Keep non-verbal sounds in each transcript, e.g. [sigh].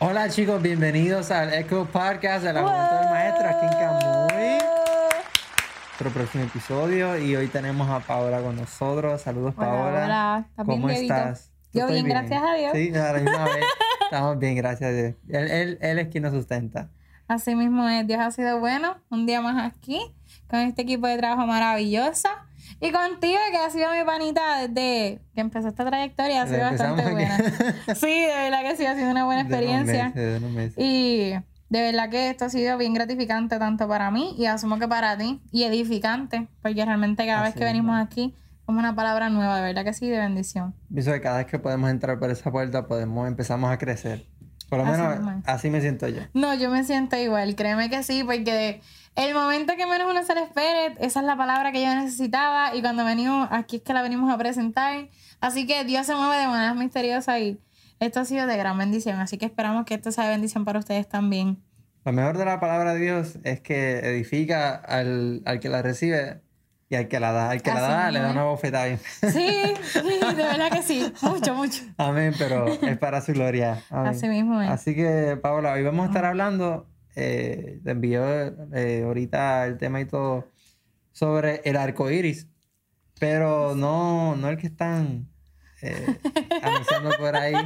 Hola chicos, bienvenidos al Echo Podcast de la Junta del Maestro aquí en Camuy. Nuestro próximo episodio y hoy tenemos a Paola con nosotros. Saludos Hola, Paola. hola. ¿Estás bien, ¿Cómo estás? Yo bien, gracias a Dios. Sí, a la misma vez. [laughs] Estamos bien, gracias a Dios. Él, él- él es quien nos sustenta. Así mismo es, Dios ha sido bueno. Un día más aquí, con este equipo de trabajo maravilloso. Y contigo, que ha sido mi panita desde que empezó esta trayectoria, ha sido bastante buena. [laughs] Sí, de verdad que sí, ha sido una buena De unos experiencia. meses, de unos meses. Y de verdad que esto ha sido bien gratificante tanto para mí y asumo que para ti. Y edificante, porque realmente cada vez que venimos mismo. aquí, como una palabra nueva, de verdad que sí, de bendición. Pienso que cada vez que podemos entrar por esa puerta, podemos, empezamos a crecer. Por lo Así menos es. así me siento yo. No, yo me siento igual, créeme que sí, porque el momento que menos uno se le espere, esa es la palabra que yo necesitaba y cuando venimos, aquí es que la venimos a presentar. Así que Dios se mueve de maneras misteriosas y esto ha sido de gran bendición, así que esperamos que esto sea de bendición para ustedes también. Lo mejor de la palabra de Dios es que edifica al, al que la recibe y al que la da. Al que la da le da una bofetada. bien. Sí, sí, de [laughs] verdad que sí, mucho, mucho. Amén, pero es para su gloria. Amén. Así mismo es. Así que, Paola, hoy vamos a estar hablando, eh, te envío eh, ahorita el tema y todo, sobre el arco iris, pero no, no el que están eh, anunciando por ahí. [laughs]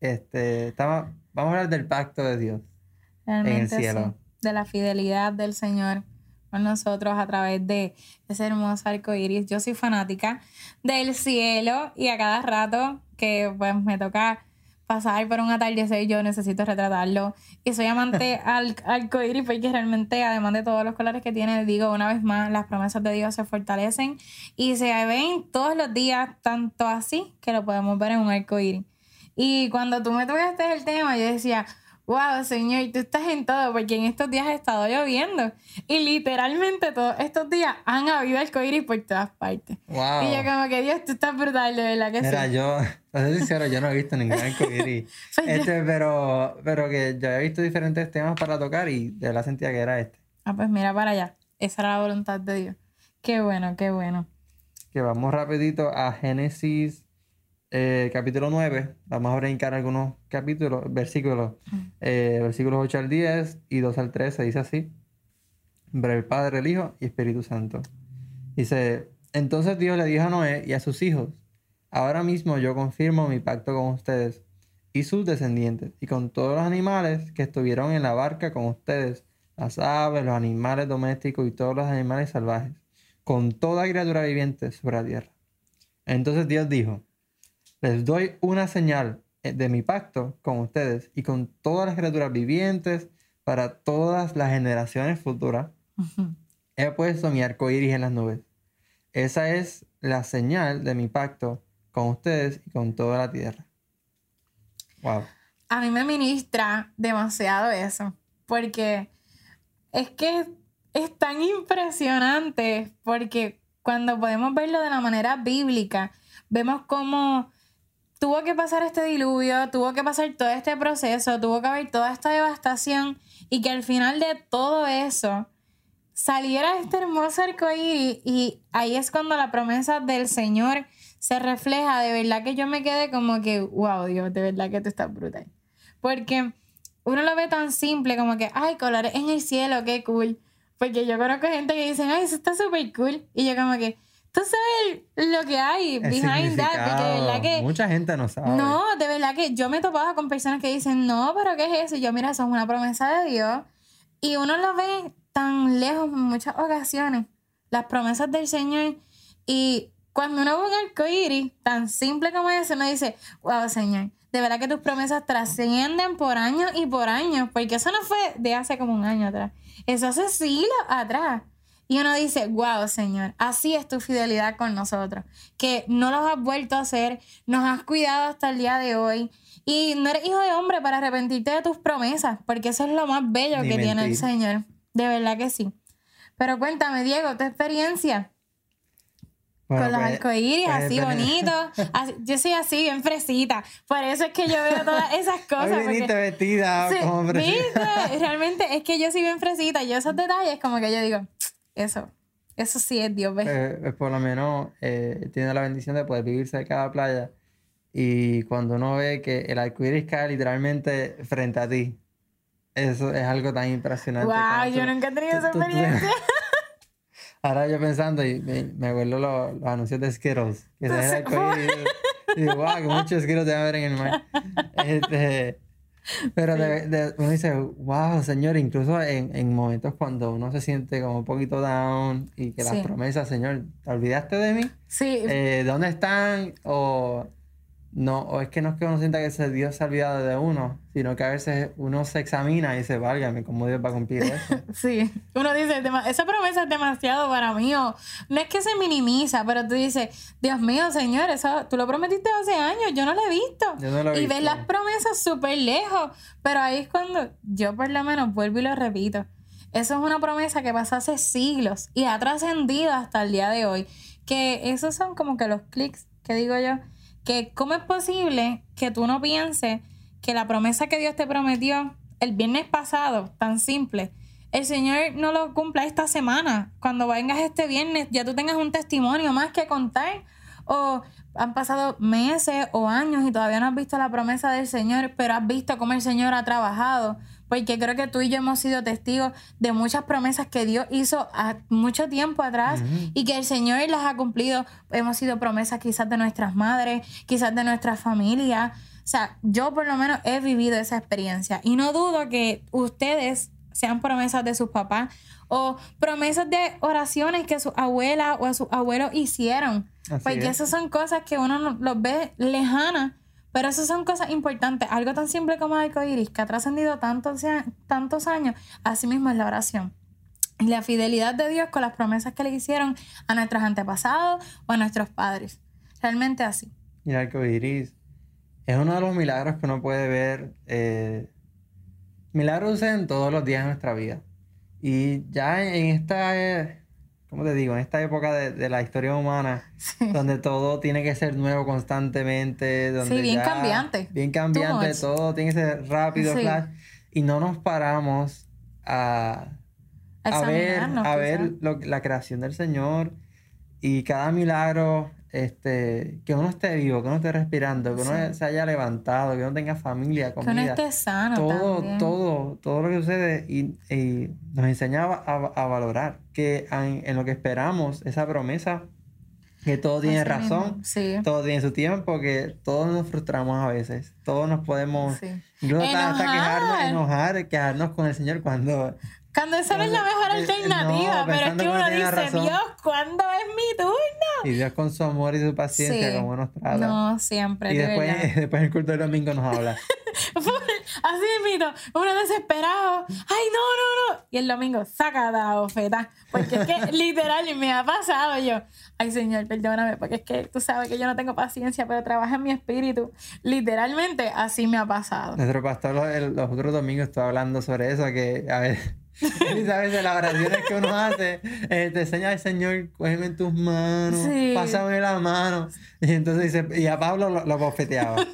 Este, estamos, vamos a hablar del pacto de Dios. Realmente cielo. sí, de la fidelidad del Señor con nosotros a través de ese hermoso arco iris. Yo soy fanática del cielo y a cada rato que pues me toca pasar por un atardecer yo necesito retratarlo y soy amante [laughs] al arco iris porque realmente además de todos los colores que tiene digo una vez más las promesas de Dios se fortalecen y se ven todos los días tanto así que lo podemos ver en un arco iris y cuando tú me tocaste el tema, yo decía, wow, Señor, tú estás en todo, porque en estos días ha estado lloviendo. Y literalmente todos estos días han habido arcoíris por todas partes. Wow. Y yo como que, Dios, tú estás brutal, de verdad que Mira, sí. yo, para ser sincero, yo no he visto ningún arco iris. [laughs] Yo- Este, pero, pero que yo he visto diferentes temas para tocar y de verdad sentía que era este. Ah, pues mira para allá. Esa era la voluntad de Dios. Qué bueno, qué bueno. Que vamos rapidito a Génesis eh, capítulo 9. Vamos a brincar algunos capítulos, versículos. Eh, versículos 8 al 10 y 2 al 13. Dice así. Nombre del Padre, el Hijo y Espíritu Santo. Dice, entonces Dios le dijo a Noé y a sus hijos, ahora mismo yo confirmo mi pacto con ustedes y sus descendientes y con todos los animales que estuvieron en la barca con ustedes, las aves, los animales domésticos y todos los animales salvajes, con toda criatura viviente sobre la tierra. Entonces Dios dijo, les doy una señal eh, de mi pacto con ustedes y con todas las criaturas vivientes para todas las generaciones futuras. He puesto mi arco iris en las nubes. Esa es la señal de mi pacto con ustedes y con toda la tierra. Wow. a mí me ministra demasiado eso, porque es que es tan impresionante, porque cuando podemos verlo de la manera bíblica, vemos cómo tuvo que pasar este diluvio, tuvo que pasar todo este proceso, tuvo que haber toda esta devastación y que al final de todo eso saliera este hermoso arcoíris y ahí es cuando la promesa del Señor se refleja. De verdad que yo me quedé como que, wow, Dios, de verdad que tú estás brutal. Porque uno lo ve tan simple como que, ay, colores en el cielo, qué cool. Porque yo conozco gente que dicen, ay, eso está súper cool. Y yo como que, tú sabes lo que hay behind that. Porque de verdad que... Mucha gente no sabe. No, de verdad que yo me he topado con personas que dicen, no, pero ¿qué es eso? Y yo, mira, eso es una promesa de Dios. Y uno lo ve tan lejos en muchas ocasiones, las promesas del Señor. Y cuando uno ve un arco iris tan simple como ese, uno dice, wow, Señor, de verdad que tus promesas trascienden por años y por años, porque eso no fue de hace como un año atrás, eso hace siglos atrás. Y uno dice, wow, Señor, así es tu fidelidad con nosotros, que no los has vuelto a hacer, nos has cuidado hasta el día de hoy. Y no eres hijo de hombre para arrepentirte de tus promesas, porque eso es lo más bello Ni que tiene el. Señor. De verdad que sí. Pero cuéntame, Diego, tu experiencia. con los pues, arcoíris pues, así bonitos. [laughs] yo soy así, bien fresita. Por eso es que yo veo todas esas [laughs] cosas. Hoy viniste vestida como fresita. Realmente es que yo soy bien fresita. Yo esos detalles como que yo digo, eso, eso sí es Dios. ¿ves? Eh, por lo menos eh, tiene la bendición de poder vivir cerca de la playa. Y cuando uno ve que el arcoíris cae literalmente frente a ti, eso es algo tan impresionante. ¡Wow! Yo nunca he tenido esa experiencia. [laughs] Ahora yo pensando y me, acuerdo los, los, anuncios de Skittles. Que se el arcoíris. Y digo, wow, que muchos Skittles a ver en el mar. [laughs] Este, pero uno dice, wow, Señor, incluso en, en, momentos cuando uno se siente como un poquito down y que las promesas, Señor, ¿te olvidaste de mí? Sí. Eh, ¿Dónde están? O no, o es que no es que uno sienta que ese Dios se ha olvidado de uno, sino que a veces uno se examina y dice, válgame, ¿cómo Dios va a cumplir eso? [laughs] sí, uno dice, esa promesa es demasiado para mí, o no es que se minimiza, pero tú dices, Dios mío, Señor, eso tú lo prometiste hace años, yo no lo he visto. Yo no lo he y ves las promesas súper lejos, pero ahí es cuando yo por lo menos vuelvo y lo repito. Eso es una promesa que pasó hace siglos y ha trascendido hasta el día de hoy. Que esos son como que los clics que digo yo que cómo es posible que tú no pienses que la promesa que Dios te prometió el viernes pasado, tan simple, el Señor no lo cumpla esta semana. Cuando vengas este viernes, ya tú tengas un testimonio más que contar. O han pasado meses o años y todavía no has visto la promesa del Señor, pero has visto cómo el Señor ha trabajado. Porque creo que tú y yo hemos sido testigos de muchas promesas que Dios hizo a mucho tiempo atrás y que el Señor las ha cumplido. Hemos sido promesas quizás de nuestras madres, quizás de nuestra familia. O sea, yo por lo menos he vivido esa experiencia y no dudo que ustedes sean promesas de sus papás o promesas de oraciones que su abuela o sus abuelos hicieron. porque esas son cosas que uno los ve lejanas, pero esas son cosas importantes. Algo tan simple como el arcoíris, que ha trascendido tantos, tantos años, así mismo es la oración. Y la fidelidad de Dios con las promesas que le hicieron a nuestros antepasados o a nuestros padres. Realmente así. Y el arcoíris es uno de los milagros que uno puede ver. Eh, milagros en todos los días de nuestra vida. Y ya en esta, eh, ¿cómo te digo? En esta época de, la historia humana, [laughs] donde todo tiene que ser nuevo constantemente, donde sí, bien cambiante. Bien cambiante, todo tiene que ser rápido, y no nos paramos a, a ver, a ver la creación del Señor y cada milagro este, que uno esté vivo, que uno esté respirando, que uno se haya levantado, que uno tenga familia, comida. Que uno esté sano. Todo, todo, todo lo que sucede y, nos enseñaba a, valorar que en, lo que esperamos, esa promesa, que todo tiene razón, todo tiene su tiempo, que todos nos frustramos a veces, todos nos podemos, incluso hasta, quejarnos, enojar, quejarnos con el Señor cuando cuando esa no es la mejor alternativa, pero es que uno dice, Dios, ¿cuándo es mi turno? Y Dios con su amor y su paciencia, como nos trata. No, siempre. Y después, [laughs] después el culto del domingo nos habla. [laughs] Así mito, uno desesperado. Ay, no, no, no. Y el domingo saca la oferta. Porque es que [laughs] literal me ha pasado yo. Ay, Señor, perdóname, porque es que tú sabes que yo no tengo paciencia, pero trabaja en mi espíritu. Literalmente así me ha pasado. Nuestro pastor los, los otros domingos estaba hablando sobre eso, que a ver [laughs] y sabes, de las oraciones que uno hace, eh, te enseña el Señor, cógeme en tus manos, pásame la mano. Y entonces dice, y a Pablo lo, lo bofeteaba. [laughs]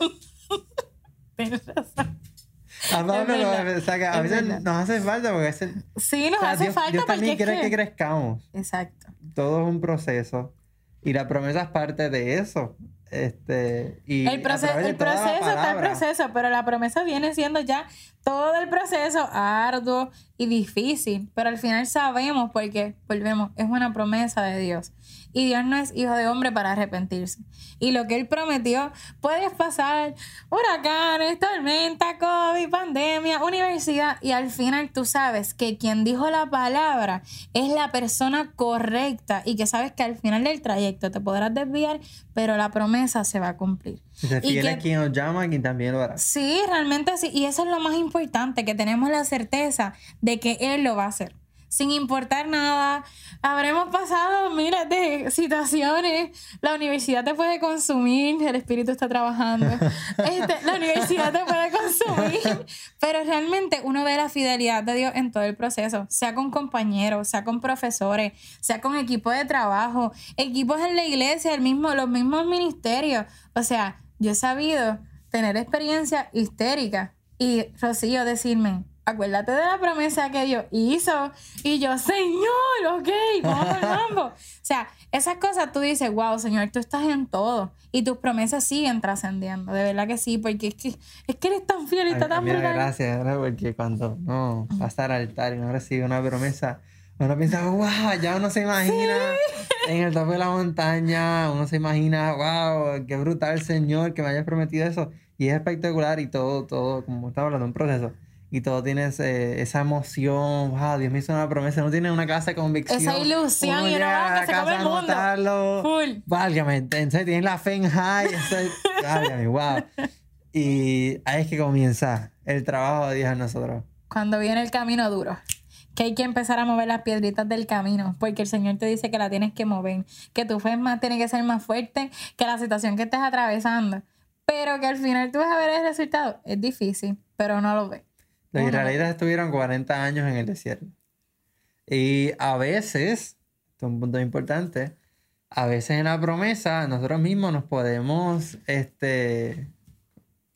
A Pablo lo, saca, a veces nos hace falta porque es Sí, nos hace falta Dios también quiere que... que crezcamos. Exacto. Todo es un proceso. Y la promesa es parte de eso. Este, y el, proceso, el proceso está el proceso, pero la promesa viene siendo ya todo el proceso arduo y difícil, pero al final sabemos porque, volvemos, es una promesa de Dios. Y Dios no es hijo de hombre para arrepentirse. Y lo que Él prometió, puedes pasar huracanes, tormenta, COVID, pandemia, universidad, y al final tú sabes que quien dijo la palabra es la persona correcta y que sabes que al final del trayecto te podrás desviar, pero la promesa se va a cumplir. Se fiel a quien nos llama, quien también lo hará. Sí, realmente sí. Y eso es lo más importante, que tenemos la certeza de que Él lo va a hacer. Sin importar nada. Habremos pasado miles de situaciones. La universidad te puede consumir, el espíritu está trabajando. [laughs] Este, la universidad te puede consumir. Pero realmente uno ve la fidelidad de Dios en todo el proceso, sea con compañeros, sea con profesores, sea con equipos de trabajo, equipos en la iglesia, el mismo, los mismos ministerios. O sea, yo he sabido tener experiencia histérica y Rocío decirme, acuérdate de la promesa que Dios hizo. Y yo, Señor, ok, vamos al [laughs] mambo. O sea, esas cosas tú dices, wow, Señor, tú estás en todo. Y tus promesas siguen trascendiendo. De verdad que sí, porque es que, es que eres tan fiel y estás tan Mira, gracias, porque cuando no pasa al altar y no recibe una promesa, uno piensa, wow, ya uno se imagina en el tope de la montaña, uno se imagina, wow, qué brutal Señor que me haya prometido eso. Y es espectacular y todo, todo, como estaba hablando, un proceso y todo tienes esa emoción, wow, Dios me hizo una promesa, no tiene una casa de convicción. Esa ilusión y una que se come el mundo. Full. Válgame, entonces tienes la fe en high, [laughs] válgame, wow. Y ahí es que comienza el trabajo de Dios en nosotros. Cuando viene el camino duro. Que hay que empezar a mover las piedritas del camino, porque el Señor te dice que la tienes que mover, que tu fe más tiene que ser más fuerte que la situación que estés atravesando, pero que al final tú vas a ver el resultado. Es difícil, pero no lo ves. Los israelitas estuvieron 40 años en el desierto. Y a veces, esto es un punto importante, a veces en la promesa nosotros mismos nos podemos, este,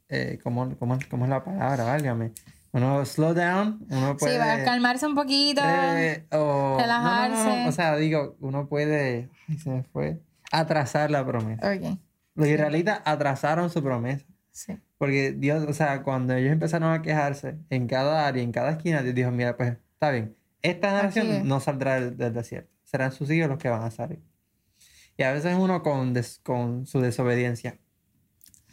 eh, ¿cómo, cómo, cómo es la palabra? Válgame. Uno slow down, uno puede... Sí, va a calmarse un poquito, eh, o, relajarse. o sea, digo, uno puede, ay, se me fue, atrasar la promesa. Okay. Los israelitas atrasaron su promesa. Sí. Porque Dios, o sea, cuando ellos empezaron a quejarse en cada área, en cada esquina, Dios dijo, mira, pues está bien, esta nación no saldrá del, desierto, serán sus hijos los que van a salir. Y a veces uno con, con su desobediencia,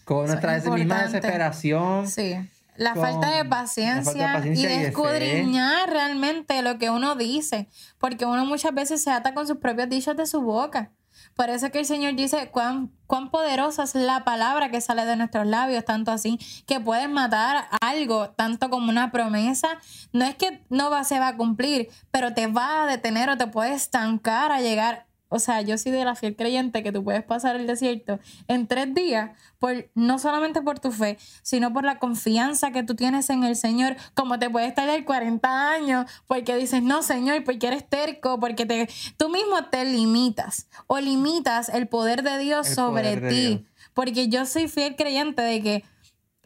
con nuestra misma desesperación. Sí. La, falta de paciencia y de escudriñar realmente lo que uno dice, porque uno muchas veces se ata con sus propios dichos de su boca. Por eso que el Señor dice cuán, cuán poderosa es la palabra que sale de nuestros labios, tanto así que puedes matar algo, tanto como una promesa. No es que no va, se va a cumplir, pero te va a detener o te puede estancar a llegar o sea, yo soy de la fiel creyente que tú puedes pasar el desierto en tres días, por, no solamente por tu fe, sino por la confianza que tú tienes en el Señor, como te puedes estar 40 años, porque dices, no, Señor, porque eres terco, porque te, tú mismo te limitas o limitas el poder de Dios sobre ti. Porque yo soy fiel creyente de que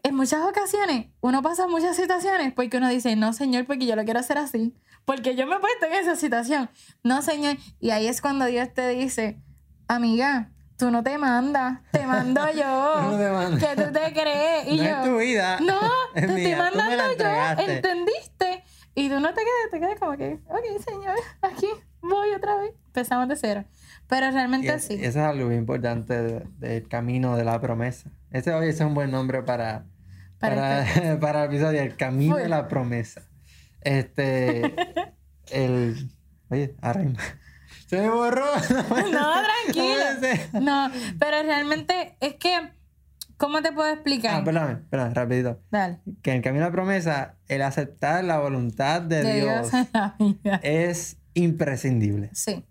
en muchas ocasiones uno pasa muchas situaciones porque uno dice, no, Señor, porque yo lo quiero hacer así porque yo me he puesto en esa situación. No, Señor. Y ahí es cuando Dios te dice, amiga, tú no te mandas, te mando [laughs] yo. no te Que tú te crees. Y no yo, es tu vida. No, [laughs] te estoy mandando yo. ¿Entendiste? Y tú no te quedas, te quedas como que, ok, Señor, aquí voy otra vez. Empezamos de cero. Pero realmente sí. Eso es algo muy importante del camino de la promesa. Ese hoy es un buen nombre para, para, para, [laughs] el episodio, el camino de la promesa. Este. el. Oye, arranca. Se me borró. [laughs] No, tranquilo. No, pero realmente es que. ¿Cómo te puedo explicar? Ah, perdón, perdón, rapidito. Dale. Que en el camino de la promesa, el aceptar la voluntad de, Dios, es imprescindible. Sí.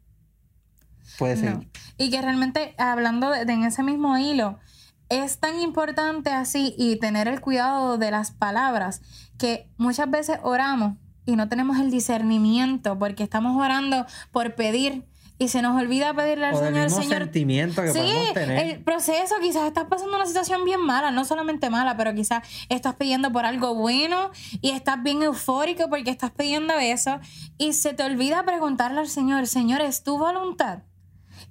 Puede ser. Y que realmente, hablando de, en ese mismo hilo, es tan importante así y tener el cuidado de las palabras que muchas veces oramos y no tenemos el discernimiento porque estamos orando por pedir y se nos olvida pedirle al Señor, Señor. sentimiento que sí, tener. el proceso, quizás estás pasando una situación bien mala, no solamente mala, pero quizás estás pidiendo por algo bueno y estás bien eufórico porque estás pidiendo eso y se te olvida preguntarle al Señor, Señor, ¿es tu voluntad?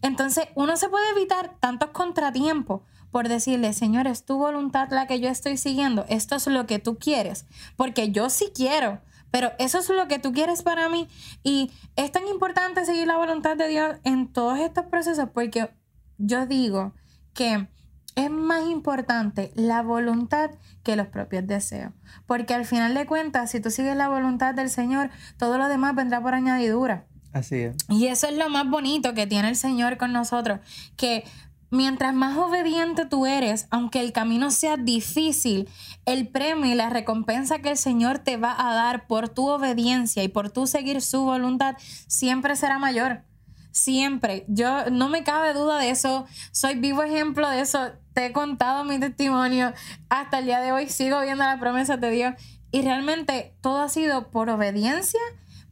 Entonces, uno se puede evitar tantos contratiempos por decirle, Señor, es tu voluntad la que yo estoy siguiendo, esto es lo que tú quieres, porque yo sí quiero, pero eso es lo que tú quieres para mí. Y es tan importante seguir la voluntad de Dios en todos estos procesos porque yo digo que es más importante la voluntad que los propios deseos. Porque al final de cuentas, si tú sigues la voluntad del Señor, todo lo demás vendrá por añadidura. Así es. Y eso es lo más bonito que tiene el Señor con nosotros, que mientras más obediente tú eres, aunque el camino sea difícil, el premio y la recompensa que el Señor te va a dar por tu obediencia y por tu seguir su voluntad siempre será mayor. Siempre. Yo no me cabe duda de eso. Soy vivo ejemplo de eso. Te he contado mi testimonio. Hasta el día de hoy sigo viendo las promesas de Dios. Y realmente todo ha sido por obediencia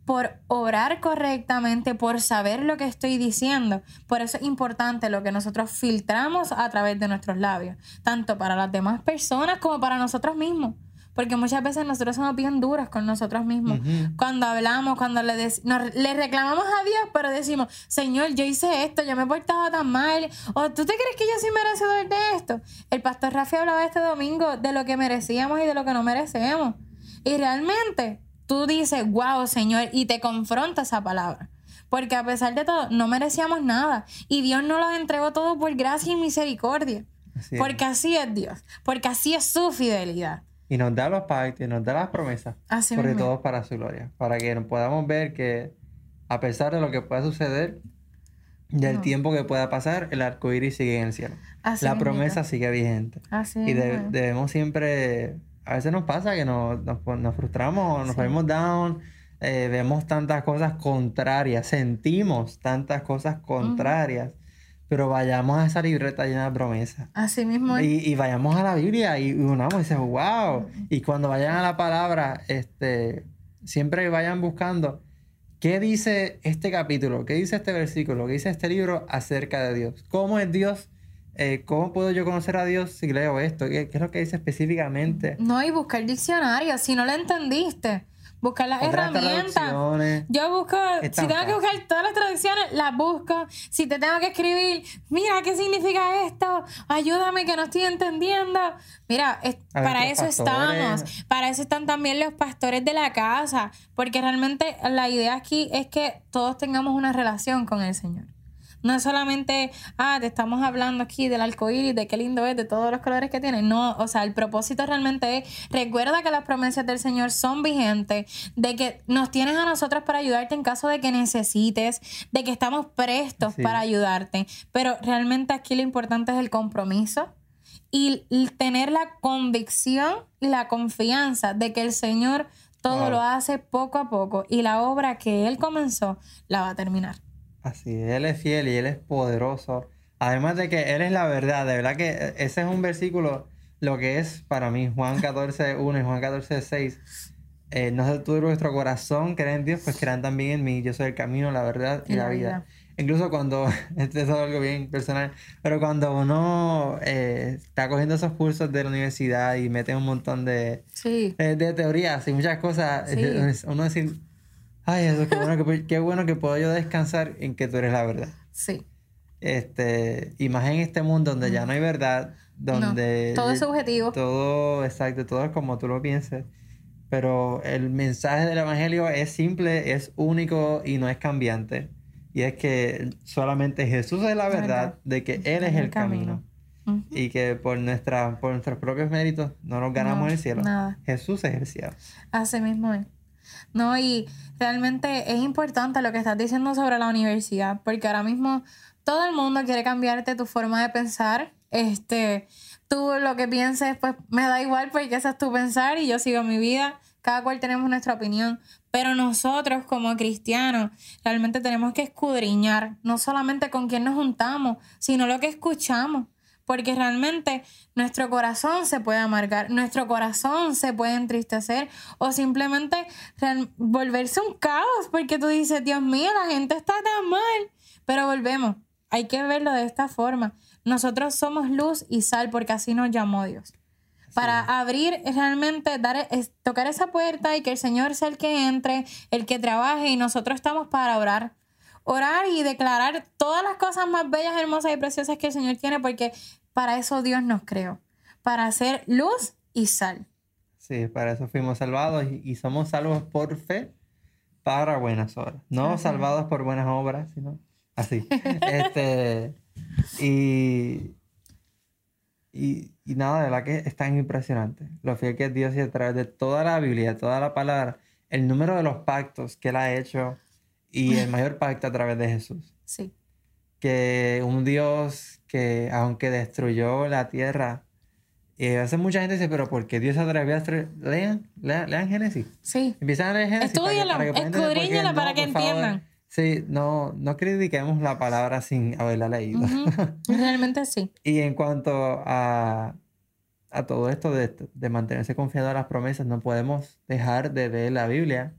por orar correctamente, por saber lo que estoy diciendo. Por eso es importante lo que nosotros filtramos a través de nuestros labios, tanto para las demás personas como para nosotros mismos. Porque muchas veces nosotros somos bien duros con nosotros mismos. Cuando hablamos, cuando le, le reclamamos a Dios, pero decimos, Señor, yo hice esto, yo me he portado tan mal. O tú te crees que yo soy merecedor de esto. El pastor Rafi hablaba este domingo de lo que merecíamos y de lo que no merecemos. Y realmente tú dices, wow, Señor, y te confronta esa palabra. Porque a pesar de todo, no merecíamos nada. Y Dios nos lo entregó todo por gracia y misericordia. porque así es Dios. Porque así es su fidelidad. Y nos da los pactos, y nos da las promesas. Así porque todo para su gloria. Para que podamos ver que, a pesar de lo que pueda suceder, del tiempo que pueda pasar, el arco iris sigue en el cielo. la promesa sigue vigente. Así y debemos siempre a veces nos pasa que nos, nos, frustramos, nos ponemos down, eh, vemos tantas cosas contrarias, sentimos tantas cosas contrarias. Pero vayamos a esa libreta llena de promesas. Así mismo. Y, y, vayamos a la Biblia y unamos y decimos, wow. Y cuando vayan a la palabra, este, siempre vayan buscando qué dice este capítulo, qué dice este versículo, qué dice este libro acerca de Dios. ¿Cómo es Dios eh, ¿cómo puedo yo conocer a Dios si leo esto? ¿Qué, es lo que dice específicamente? No, y buscar diccionario, si no lo entendiste. Buscar las herramientas. Yo busco, si tengo que buscar todas las traducciones, las busco. Si te tengo que escribir, mira, ¿qué significa esto? Ayúdame que no estoy entendiendo. Mira, para eso estamos. Para eso están también los pastores de la casa. Porque realmente la idea aquí es que todos tengamos una relación con el Señor. No es solamente, ah, te estamos hablando aquí del arcoíris, de qué lindo es, de todos los colores que tiene. No, o sea, el propósito realmente es, recuerda que las promesas del Señor son vigentes, de que nos tienes a nosotros para ayudarte en caso de que necesites, de que estamos prestos para ayudarte. Pero realmente aquí lo importante es el compromiso y, tener la convicción y la confianza de que el Señor todo lo hace poco a poco y la obra que Él comenzó la va a terminar. Así, Él es fiel y Él es poderoso. Además de que Él es la verdad, de verdad que ese es un versículo, lo que es para mí, Juan 14, 1 y Juan 14, 6. Eh, no sé tú vuestro corazón, creen en Dios, pues crean también en mí. Yo soy el camino, la verdad y, la, vida. Incluso cuando, [laughs] esto es algo bien personal, pero cuando uno eh, está cogiendo esos cursos de la universidad y mete un montón de, eh, de, teorías y muchas cosas, [laughs] uno decir, Ay, eso, qué bueno, que, qué bueno que puedo yo descansar en que tú eres la verdad. Sí. Este, y más en este mundo donde ya no hay verdad, donde... todo es subjetivo. Todo, exacto, todo es como tú lo pienses. Pero el mensaje del Evangelio es simple, es único y no es cambiante. Y es que solamente Jesús es la verdad, de que Él es el, camino. Y que por, nuestra, por nuestros propios méritos no nos ganamos el cielo. Jesús es el cielo. Así mismo es. No, y realmente es importante lo que estás diciendo sobre la universidad, porque ahora mismo todo el mundo quiere cambiarte tu forma de pensar. Este, tú lo que pienses, pues me da igual porque ese es tu pensar y yo sigo mi vida. Cada cual tenemos nuestra opinión, pero nosotros como cristianos realmente tenemos que escudriñar, no solamente con quién nos juntamos, sino lo que escuchamos porque realmente nuestro corazón se puede amargar, nuestro corazón se puede entristecer o simplemente volverse un caos porque tú dices, Dios mío, la gente está tan mal. Pero volvemos, hay que verlo de esta forma. Nosotros somos luz y sal porque así nos llamó Dios. Para abrir realmente, dar, tocar esa puerta y que el Señor sea el que entre, el que trabaje y nosotros estamos para orar orar y declarar todas las cosas más bellas, hermosas y preciosas que el Señor tiene, porque para eso Dios nos creó, para hacer luz y sal. Sí, para eso fuimos salvados y, somos salvos por fe para buenas obras. No salvados por buenas obras, sino así. [laughs] este, y, y, y, nada, de verdad que es tan impresionante. Lo fiel que es Dios y a través de toda la Biblia, toda la palabra, el número de los pactos que Él ha hecho y el mayor pacto a través de Jesús. Sí. que un Dios que aunque destruyó la tierra, y a veces mucha gente dice, pero ¿por qué Dios atrevió a destruir? Lean, lean, lean Génesis. Sí. Empiezan a leer Génesis. para que- Estudiala, para que por qué. escudriñala para que favor. entiendan. Sí, no, no critiquemos la palabra sin haberla leído. [laughs] Realmente sí. Y en cuanto a, a todo esto de, de mantenerse confiado a las promesas, no podemos dejar de leer la Biblia.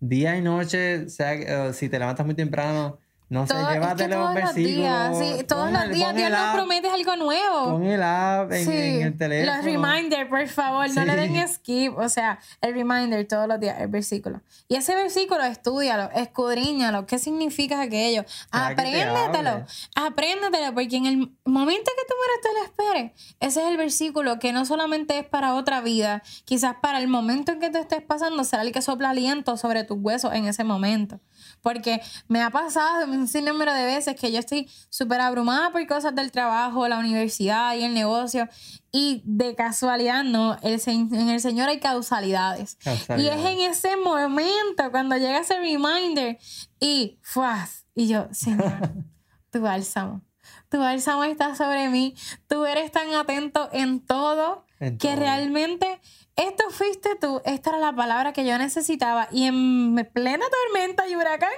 Día y noche, sea, eh, si te levantas muy temprano, no sé, Todo- es que un todos los días, versículo. sí, todos pon los el- días Dios nos promete algo nuevo. Pon el app en, en el teléfono. Los reminders, por favor, no le den Sí. skip. O sea, el reminder todos los días, el versículo. Y ese versículo, estudialo, escudriñalo. ¿Qué significa aquello? Para Apréndetelo. Apréndetelo, porque en el momento que tú menos te lo esperes, ese es el versículo que no solamente es para otra vida, quizás para el momento en que tú estés pasando, será el que sopla aliento sobre tus huesos en ese momento. Porque me ha pasado un sinnúmero de veces que yo estoy súper abrumada por cosas del trabajo, la universidad y el negocio. Y de casualidad, no, el, en el Señor hay causalidades. Y es en ese momento cuando llega ese reminder y ¡fuas! Y yo, Señor, [laughs] tu bálsamo. Tu bálsamo está sobre mí. Tú eres tan atento en todo En que todo. realmente esto fuiste tú. Esta era la palabra que yo necesitaba. Y en plena tormenta y huracán,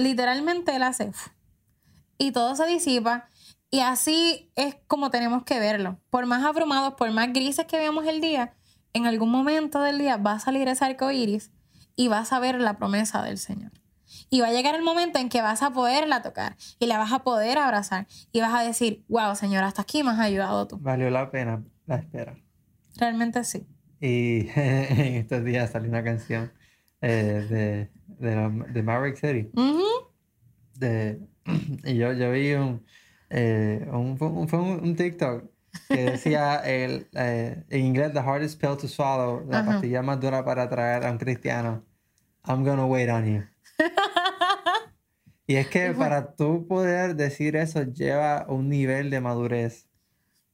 literalmente él hace. Y todo se disipa. Y así es como tenemos que verlo. Por más abrumados, por más grises que veamos el día, en algún momento del día va a salir ese arco iris y vas a ver la promesa del Señor. Y va a llegar el momento en que vas a poderla tocar y la vas a poder abrazar y vas a decir, wow, Señor, hasta aquí me has ayudado tú. Valió la pena la espera. Realmente sí. Y [laughs] en estos días salió una canción eh, de, de, la- de Maverick City. Ujú. de, [clears throat] y yo, yo vi un, eh, un, fue un, un- TikTok que decía [laughs] el, eh, en inglés, the hardest pill to swallow, la Ajá. pastilla más dura para traer a un cristiano. I'm gonna wait on you. [laughs] y es que para tú poder decir eso lleva un nivel de madurez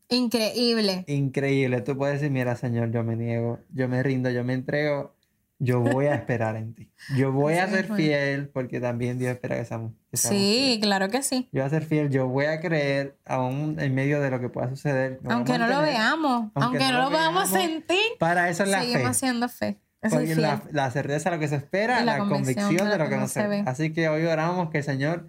Increíble. increíble. Tú puedes decir, mira, Señor, yo me niego, yo me rindo, yo me entrego, yo voy a esperar en ti. Yo voy a ser fiel porque también Dios espera que seamos, que seamos Sí, claro que sí. yo voy a ser fiel, yo voy a creer aún en medio de lo que pueda suceder. me voy a Aunque no lo mantener. veamos, aunque, no lo podamos veamos, sentir, Para eso es la seguimos fe. siendo fe. Porque la, la certeza de lo que se espera, la la, convicción convicción de lo que no se ve. Así que hoy oramos que el Señor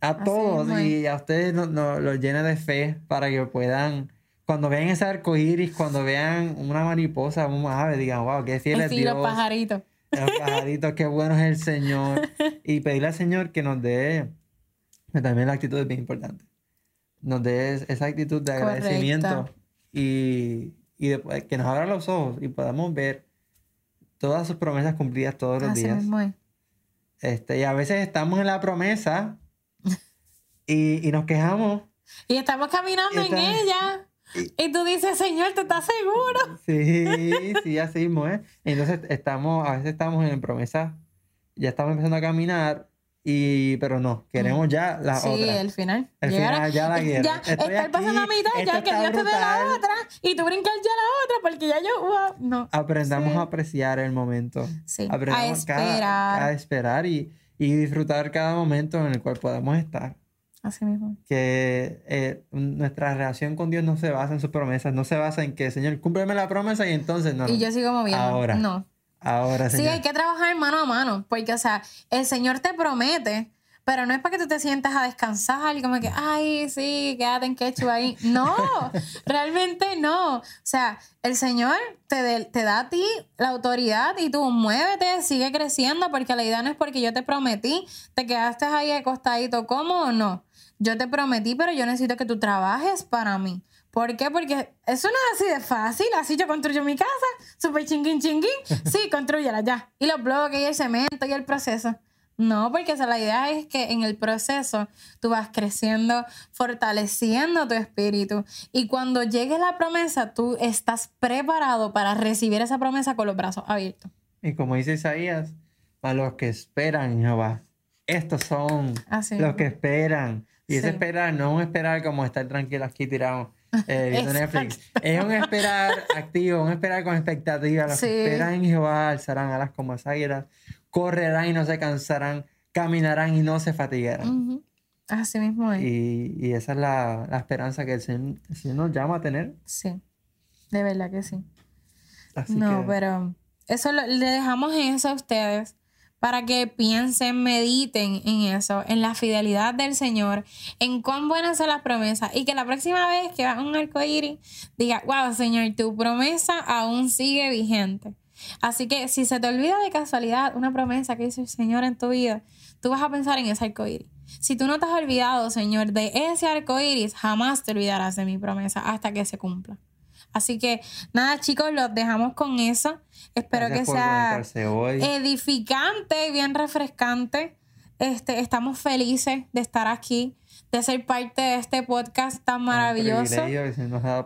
a Así todos y a ustedes nos nos- los llene de fe para que puedan, cuando vean ese arco iris, cuando vean una mariposa, un ave, digan, wow, qué fiel es Sí, los Dios. pajaritos. Los pajaritos, qué bueno es el Señor. [laughs] Y pedirle al Señor que nos dé, también la actitud es bien importante, nos dé es- esa actitud de Correcto. agradecimiento y, y que nos abra los ojos y podamos ver todas sus promesas cumplidas todos los Así días. mismo es. Este, y a veces estamos en la promesa [laughs] y, y nos quejamos. Y estamos caminando Está- en ella. Y tú dices, Señor, ¿tú estás seguro? Sí, sí, así mismo, ¿eh? Entonces estamos, a veces estamos en promesa, ya estamos empezando a caminar, y, pero no, queremos ya la sí, otra. el final. El Llegar a- final, ya la quiero. Ya, Estoy estar pasando a aquí, mitad, esto ya que Dios te dé la otra. Y tú brincas ya la otra, porque ya yo, wow, no. Aprendamos Sí. a apreciar el momento. Sí, a Aprendamos cada- esperar. a esperar y, y disfrutar cada momento en el cual podamos estar. Así mismo. que eh, nuestra relación con Dios no se basa en sus promesas, no se basa en que, Señor, cúmpleme la promesa y entonces no. Y yo sigo moviendo. Ahora. No. Ahora, Sí, Señor. hay que trabajar mano a mano, porque, o sea, el Señor te promete, pero no es para que tú te sientas a descansar y como que, ay, sí, quédate en quechua ahí. No, [laughs] realmente no. O sea, el Señor te, de- te da a ti la autoridad y tú muévete, sigue creciendo, porque la idea no es porque yo te prometí, te quedaste ahí acostadito cómodo, no. Yo te prometí, pero yo necesito que tú trabajes para mí. ¿Por qué? Porque eso no es así de fácil. Así yo construyo mi casa, súper chinguín, chinguín. [laughs] Sí, construyela ya. Y los bloques y el cemento y el proceso. No, porque o sea, la idea es que en el proceso tú vas creciendo, fortaleciendo tu espíritu. Y cuando llegue la promesa, tú estás preparado para recibir esa promesa con los brazos abiertos. Y como dice Isaías, a los que esperan Jehová, estos son Así los que esperan. Y ese Sí. esperar no es un esperar como estar tranquilo aquí tirado [laughs] eh, viendo. Netflix. Es un esperar activo, un esperar con expectativa. Los Sí. que esperan en Jehová alzarán alas como las águilas, correrán y no se cansarán, caminarán y no se fatigarán. Ujú. Así mismo es. Y, y esa es la, la esperanza que el Señor, el Señor nos llama a tener. Sí, de verdad que sí. Así no, que, pero eso lo- le dejamos eso a ustedes para que piensen, mediten en eso, en la fidelidad del Señor, en cuán buenas son las promesas y que la próxima vez que veas un arco iris diga, wow, Señor, tu promesa aún sigue vigente. Así que si se te olvida de casualidad una promesa que hizo el Señor en tu vida, tú vas a pensar en ese arco iris. Si tú no te has olvidado, Señor, de ese arco iris, jamás te olvidarás de mi promesa hasta que se cumpla. Así que nada, chicos, los dejamos con eso. Espero gracias que sea hoy. edificante y bien refrescante. Este, estamos felices de estar aquí, de ser parte de este podcast tan maravilloso.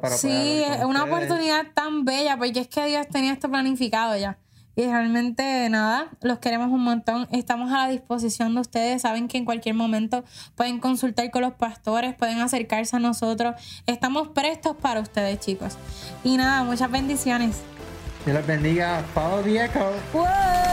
para Sí, es una oportunidad tan bella, porque es que Dios tenía esto planificado ya. Y realmente nada, los queremos un montón. Estamos a la disposición de ustedes. Saben que en cualquier momento pueden consultar con los pastores, pueden acercarse a nosotros. Estamos prestos para ustedes, chicos. Y nada, muchas bendiciones. Dios les bendiga. The echo. ¡Wow!